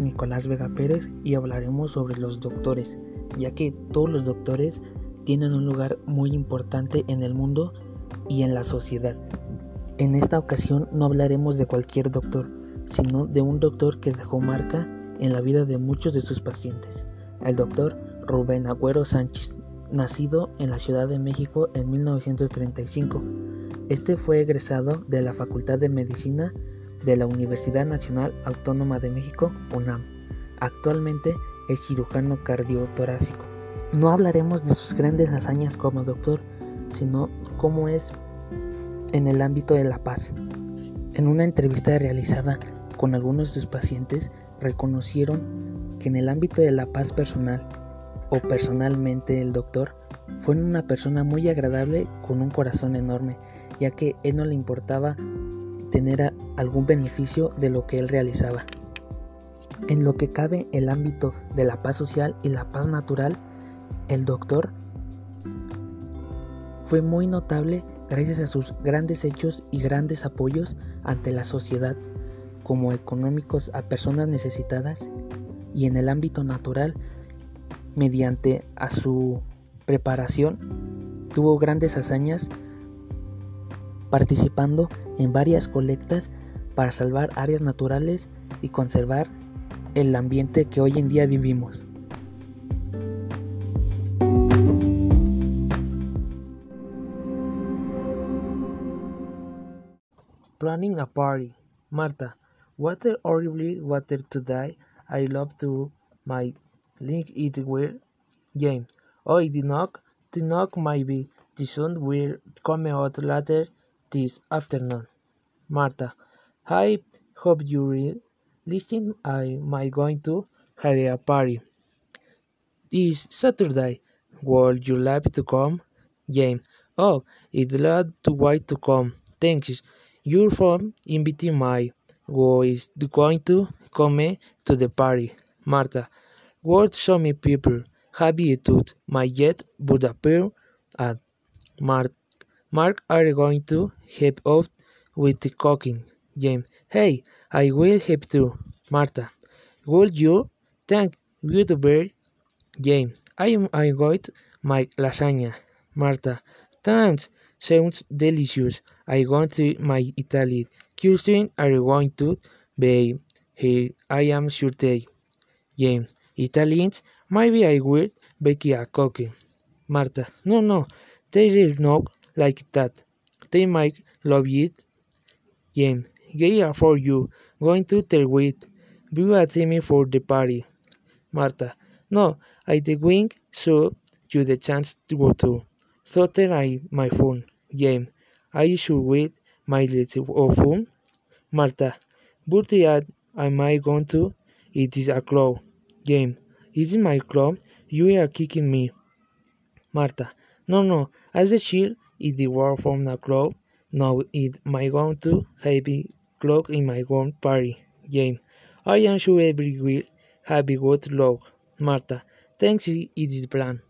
Nicolás Vega Pérez y hablaremos sobre los doctores, ya que todos los doctores tienen un lugar muy importante en el mundo y en la sociedad. En esta ocasión no hablaremos de cualquier doctor, sino de un doctor que dejó marca en la vida de muchos de sus pacientes, el doctor Rubén Agüero Sánchez, nacido en la Ciudad de México en 1935. Este fue egresado de la Facultad de Medicina de la Universidad Nacional Autónoma de México, UNAM. Actualmente es cirujano cardiotorácico. No hablaremos de sus grandes hazañas como doctor, sino cómo es en el ámbito de la paz. En una entrevista realizada con algunos de sus pacientes, reconocieron que en el ámbito de la paz personal o personalmente el doctor fue una persona muy agradable con un corazón enorme, ya que él no le importaba tener algún beneficio de lo que él realizaba. En lo que cabe el ámbito de la paz social y la paz natural, el doctor fue muy notable gracias a sus grandes hechos y grandes apoyos ante la sociedad, como económicos a personas necesitadas, y en el ámbito natural, mediante a su preparación, tuvo grandes hazañas participando en varias colectas para salvar áreas naturales y conservar el ambiente que hoy en día vivimos. Planning a party. Marta. Water horribly water to die. I love to my link it will. James. Oh, the knock. The knock might be. The sun will come out later this afternoon. Marta. I hope you will listen. I am going to have a party. This Saturday. Would you like to come? James. Oh, it's glad to wait to come. Thanks. Your phone inviting my who is going to come eh, to the party. Marta. What so many people you taught my yet would appear at Mark Mark are going to help out with the cooking. James. Hey, I will help too. Marta. Would you? Thank you to. James. I am I got my lasagna. Marta. Thanks. Sounds delicious. I want to my Italian cuisine are going to be here. I am sure they. James. Italians. Maybe I will bake a cookie. Marta. No, no. there is not like that. They might love it. James. Gay are for you. Going to tell with. Be a me for the party. Marta. No, I the wing so you the chance to go to. Thought I my phone. James, I should wait my little phone. Marta, but the am I going to? It is a club. James, is it my club? You are kicking me. Marta, no, no, as the shield is the word from the club. Now it my going to heavy clock in my own party. James, I am sure every will have a good luck. Marta, thanks, it is plan.